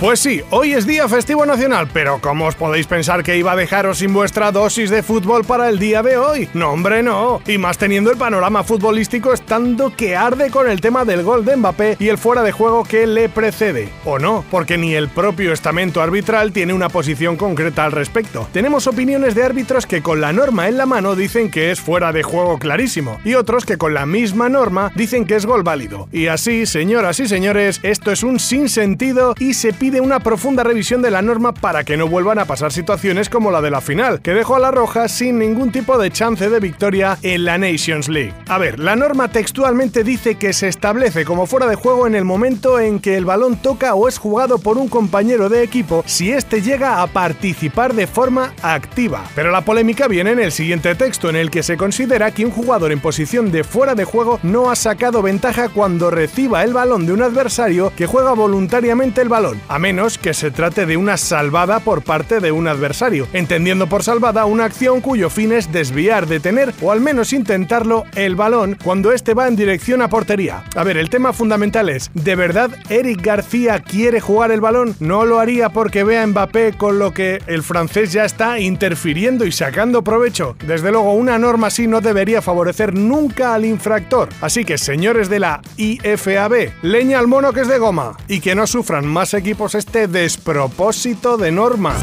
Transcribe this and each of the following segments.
Pues sí, hoy es día festivo nacional, pero ¿cómo os podéis pensar que iba a dejaros sin vuestra dosis de fútbol para el día de hoy? No, hombre, no. Y más teniendo el panorama futbolístico estando que arde con el tema del gol de Mbappé y el fuera de juego que le precede. O no, porque ni el propio estamento arbitral tiene una posición concreta al respecto. Tenemos opiniones de árbitros que con la norma en la mano dicen que es fuera de juego clarísimo, y otros que con la misma norma dicen que es gol válido. Y así, señoras y señores, esto es un sinsentido y se pide de una profunda revisión de la norma para que no vuelvan a pasar situaciones como la de la final, que dejó a la Roja sin ningún tipo de chance de victoria en la Nations League. A ver, la norma textualmente dice que se establece como fuera de juego en el momento en que el balón toca o es jugado por un compañero de equipo si éste llega a participar de forma activa. Pero la polémica viene en el siguiente texto, en el que se considera que un jugador en posición de fuera de juego no ha sacado ventaja cuando reciba el balón de un adversario que juega voluntariamente el balón, menos que se trate de una salvada por parte de un adversario, entendiendo por salvada una acción cuyo fin es desviar, detener o al menos intentarlo el balón cuando éste va en dirección a portería. A ver, el tema fundamental es, ¿de verdad Eric García quiere jugar el balón? No lo haría porque vea a Mbappé con lo que el francés ya está interfiriendo y sacando provecho. Desde luego, una norma así no debería favorecer nunca al infractor. Así que, señores de la IFAB, leña al mono que es de goma y que no sufran más equipos este despropósito de norma.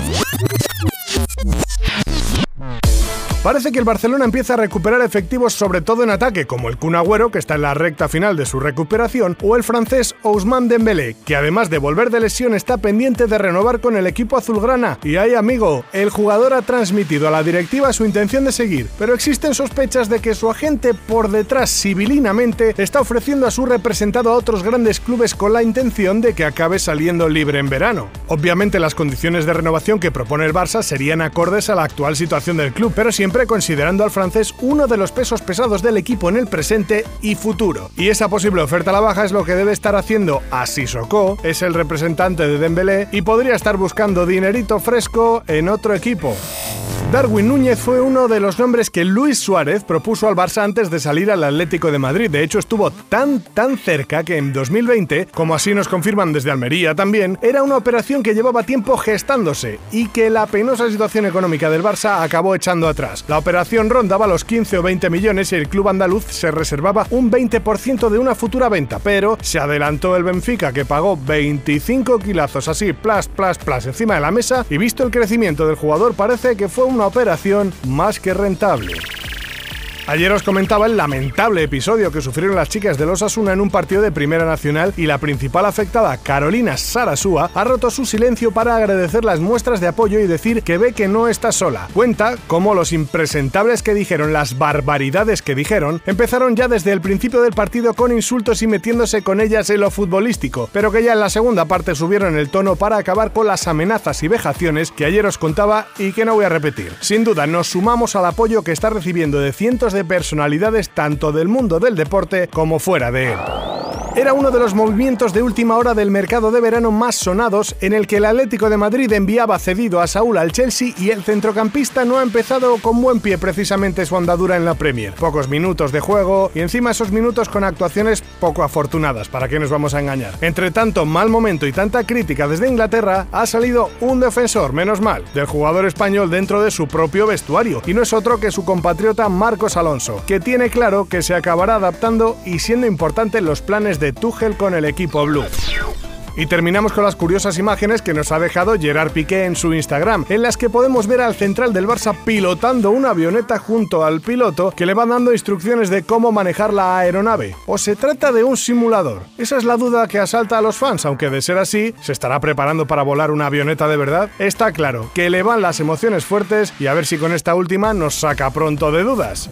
Parece que el Barcelona empieza a recuperar efectivos sobre todo en ataque, como el Kun Agüero, que está en la recta final de su recuperación, o el francés Ousmane Dembélé, que además de volver de lesión está pendiente de renovar con el equipo azulgrana. Y ahí, amigo, el jugador ha transmitido a la directiva su intención de seguir, pero existen sospechas de que su agente por detrás civilinamente está ofreciendo a su representado a otros grandes clubes con la intención de que acabe saliendo libre en verano. Obviamente las condiciones de renovación que propone el Barça serían acordes a la actual situación del club, pero siempre considerando al francés uno de los pesos pesados del equipo en el presente y futuro. Y esa posible oferta a la baja es lo que debe estar haciendo a Sissoko, es el representante de Dembélé y podría estar buscando dinerito fresco en otro equipo. Darwin Núñez fue uno de los nombres que Luis Suárez propuso al Barça antes de salir al Atlético de Madrid. De hecho, estuvo tan tan cerca que en 2020, como así nos confirman desde Almería también, era una operación que llevaba tiempo gestándose y que la penosa situación económica del Barça acabó echando atrás. La operación rondaba los 15 o 20 millones y el club andaluz se reservaba un 20% de una futura venta, pero se adelantó el Benfica que pagó 25 kilazos así, plas, plas, plas encima de la mesa y visto el crecimiento del jugador parece que fue un una operación más que rentable. Ayer os comentaba el lamentable episodio que sufrieron las chicas de los Asuna en un partido de Primera Nacional y la principal afectada, Carolina Sarasúa, ha roto su silencio para agradecer las muestras de apoyo y decir que ve que no está sola. Cuenta cómo los impresentables que dijeron, las barbaridades que dijeron, empezaron ya desde el principio del partido con insultos y metiéndose con ellas en lo futbolístico, pero que ya en la segunda parte subieron el tono para acabar con las amenazas y vejaciones que ayer os contaba y que no voy a repetir. Sin duda, nos sumamos al apoyo que está recibiendo de cientos de de personalidades tanto del mundo del deporte como fuera de él. Era uno de los movimientos de última hora del mercado de verano más sonados en el que el Atlético de Madrid enviaba cedido a Saúl al Chelsea y el centrocampista no ha empezado con buen pie precisamente su andadura en la Premier. Pocos minutos de juego y encima esos minutos con actuaciones poco afortunadas, para que nos vamos a engañar. Entre tanto mal momento y tanta crítica desde Inglaterra, ha salido un defensor, menos mal, del jugador español dentro de su propio vestuario, y no es otro que su compatriota Marcos Alonso, que tiene claro que se acabará adaptando y siendo importante en los planes de Tuchel con el equipo blue. Y terminamos con las curiosas imágenes que nos ha dejado Gerard Piqué en su Instagram, en las que podemos ver al central del Barça pilotando una avioneta junto al piloto que le va dando instrucciones de cómo manejar la aeronave. ¿O se trata de un simulador? Esa es la duda que asalta a los fans, aunque de ser así, ¿se estará preparando para volar una avioneta de verdad? Está claro que le van las emociones fuertes y a ver si con esta última nos saca pronto de dudas.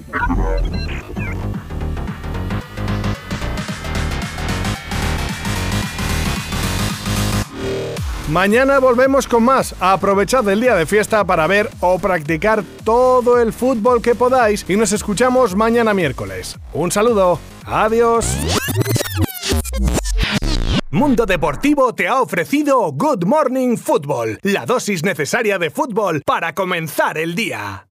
Mañana volvemos con más. Aprovechad el día de fiesta para ver o practicar todo el fútbol que podáis y nos escuchamos mañana miércoles. Un saludo. Adiós. Mundo Deportivo te ha ofrecido Good Morning Football, la dosis necesaria de fútbol para comenzar el día.